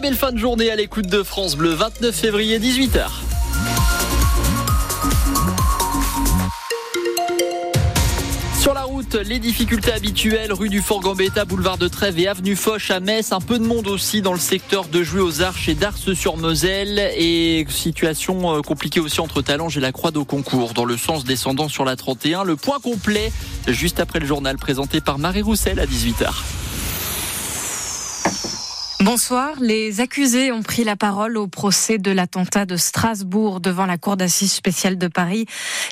Belle fin de journée à l'écoute de France Bleu, 29 février 18h. Sur la route, les difficultés habituelles, rue du Fort-Gambetta, boulevard de Trèves et avenue Foch à Metz. Un peu de monde aussi dans le secteur de Jouy aux Arches et d'Ars-sur-Moselle. Et situation euh, compliquée aussi entre Talange et la Croix d'Au Concours, dans le sens descendant sur la 31. Le point complet, juste après le journal présenté par Marie Roussel à 18h. Bonsoir. Les accusés ont pris la parole au procès de l'attentat de Strasbourg devant la Cour d'assises spéciale de Paris.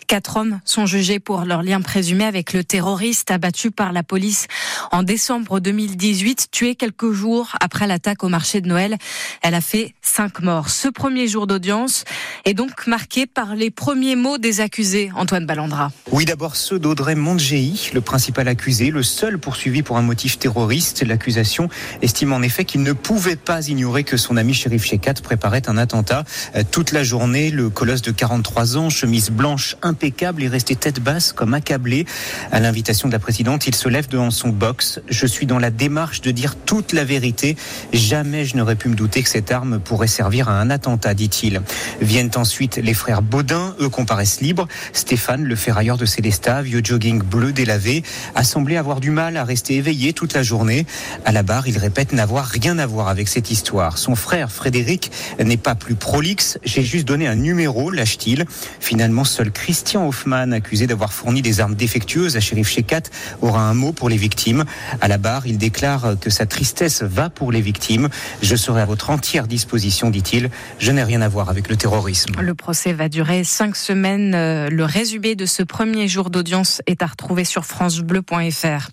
Quatre hommes sont jugés pour leur lien présumé avec le terroriste abattu par la police en décembre 2018, tué quelques jours après l'attaque au marché de Noël. Elle a fait cinq morts. Ce premier jour d'audience est donc marqué par les premiers mots des accusés, Antoine Ballandra. Oui, d'abord ceux d'Audrey Mondgei, le principal accusé, le seul poursuivi pour un motif terroriste. L'accusation estime en effet qu'il ne pouvait pas ignorer que son ami shérif Shekat préparait un attentat. Euh, toute la journée, le colosse de 43 ans, chemise blanche impeccable, est resté tête basse comme accablé. À l'invitation de la présidente, il se lève devant son box. Je suis dans la démarche de dire toute la vérité. Jamais je n'aurais pu me douter que cette arme pourrait servir à un attentat, dit-il. Viennent ensuite les frères Baudin, eux comparaissent libres. Stéphane, le ferrailleur de Célestat, vieux jogging bleu délavé, a semblé avoir du mal à rester éveillé toute la journée. À la barre, il répète n'avoir rien à voir avec cette histoire. Son frère Frédéric n'est pas plus prolixe. J'ai juste donné un numéro, lâche-t-il. Finalement, seul Christian Hoffman, accusé d'avoir fourni des armes défectueuses à shérif Shekat, aura un mot pour les victimes. À la barre, il déclare que sa tristesse va pour les victimes. Je serai à votre entière disposition, dit-il. Je n'ai rien à voir avec le terrorisme. Le procès va durer cinq semaines. Euh, le résumé de ce premier jour d'audience est à retrouver sur francebleu.fr.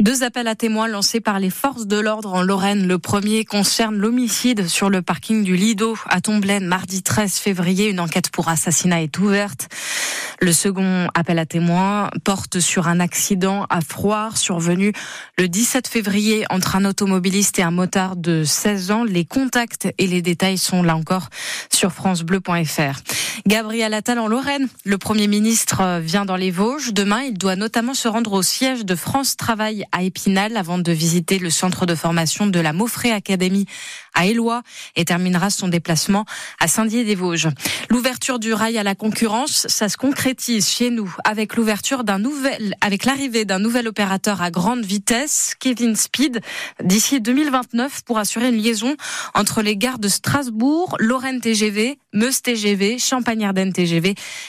Deux appels à témoins lancés par les forces de l'ordre en Lorraine. Le premier concerne l'homicide sur le parking du Lido à Tomblaine mardi 13 février. Une enquête pour assassinat est ouverte. Le second appel à témoins porte sur un accident à Froire survenu le 17 février entre un automobiliste et un motard de 16 ans. Les contacts et les détails sont là encore sur francebleu.fr. Gabriel Attal en Lorraine. Le Premier ministre vient dans les Vosges. Demain, il doit notamment se rendre au siège de France Travail à Épinal avant de visiter le centre de formation de la Maufré Academy à Éloi et terminera son déplacement à Saint-Dié-des-Vosges. L'ouverture du rail à la concurrence, ça se concrétise chez nous avec l'ouverture d'un nouvel, avec l'arrivée d'un nouvel opérateur à grande vitesse, Kevin Speed, d'ici 2029 pour assurer une liaison entre les gares de Strasbourg, Lorraine TGV, Meuse TGV,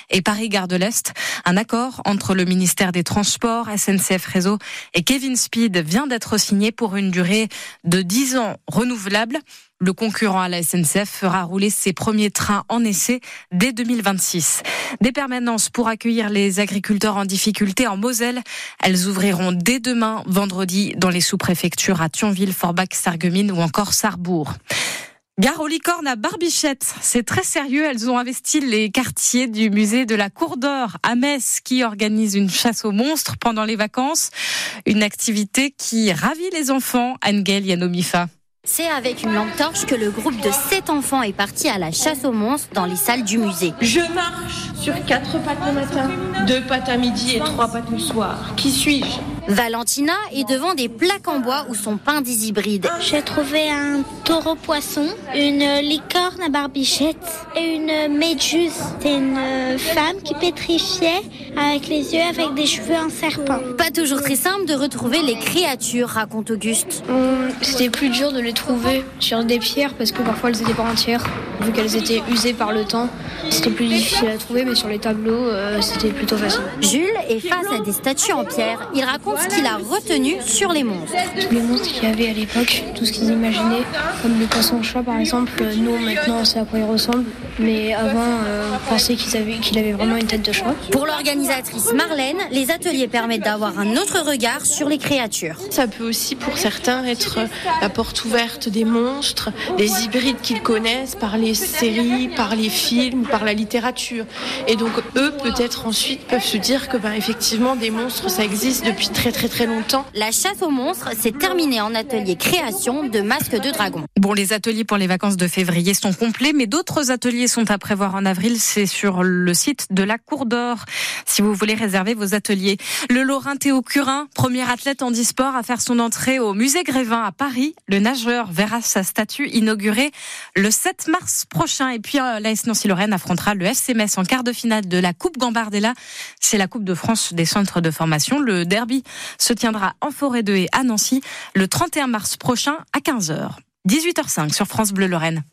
Et Paris-Gare de l'Est. Un accord entre le ministère des Transports, SNCF Réseau et Kevin Speed vient d'être signé pour une durée de 10 ans renouvelable. Le concurrent à la SNCF fera rouler ses premiers trains en essai dès 2026. Des permanences pour accueillir les agriculteurs en difficulté en Moselle. Elles ouvriront dès demain, vendredi, dans les sous-préfectures à Thionville, Forbach, Sarreguemines ou encore Sarrebourg. Gare aux licornes à Barbichette. C'est très sérieux. Elles ont investi les quartiers du musée de la Cour d'Or à Metz qui organise une chasse aux monstres pendant les vacances. Une activité qui ravit les enfants. Angel Yanomifa. C'est avec une lampe torche que le groupe de sept enfants est parti à la chasse aux monstres dans les salles du musée. Je marche sur quatre pattes le matin, deux pattes à midi et trois pattes le soir. Qui suis-je? Valentina est devant des plaques en bois où sont peints des hybrides. J'ai trouvé un taureau poisson, une licorne à barbichette et une méduse. C'est une femme qui pétrifiait avec les yeux avec des cheveux en serpent. Pas toujours très simple de retrouver les créatures, raconte Auguste. Hum, C'était plus dur de les trouver sur des pierres parce que parfois elles étaient pas entières, vu qu'elles étaient usées par le temps. C'était plus difficile à trouver, mais sur les tableaux, euh, c'était plutôt facile. Jules est face à des statues en pierre. Il raconte ce qu'il a retenu sur les monstres. Tous les monstres qu'il y avait à l'époque, tout ce qu'ils imaginaient, comme le poisson-chat par exemple, euh, nous maintenant on sait à quoi il ressemble, mais avant euh, on pensait qu'il avait, vraiment une tête de chat. Pour l'organisatrice Marlène, les ateliers permettent d'avoir un autre regard sur les créatures. Ça peut aussi pour certains être la porte ouverte des monstres, des hybrides qu'ils connaissent par les séries, par les films, par la littérature. Et donc eux peut-être ensuite peuvent se dire que ben, effectivement des monstres ça existe depuis très très très longtemps. La chasse aux monstres s'est terminée en atelier création de masques de dragon. Bon, les ateliers pour les vacances de février sont complets, mais d'autres ateliers sont à prévoir en avril. C'est sur le site de la Cour d'Or, si vous voulez réserver vos ateliers. Le Lorrain Théo Curin, premier athlète en e-sport à faire son entrée au musée Grévin à Paris. Le nageur verra sa statue inaugurée le 7 mars prochain. Et puis, euh, l'AS Nancy-Lorraine affrontera le FC Metz en quart de finale de la Coupe Gambardella. C'est la Coupe de France des centres de formation. Le derby se tiendra en forêt de Haie à Nancy le 31 mars prochain à 15h. 18h05 sur France Bleu Lorraine.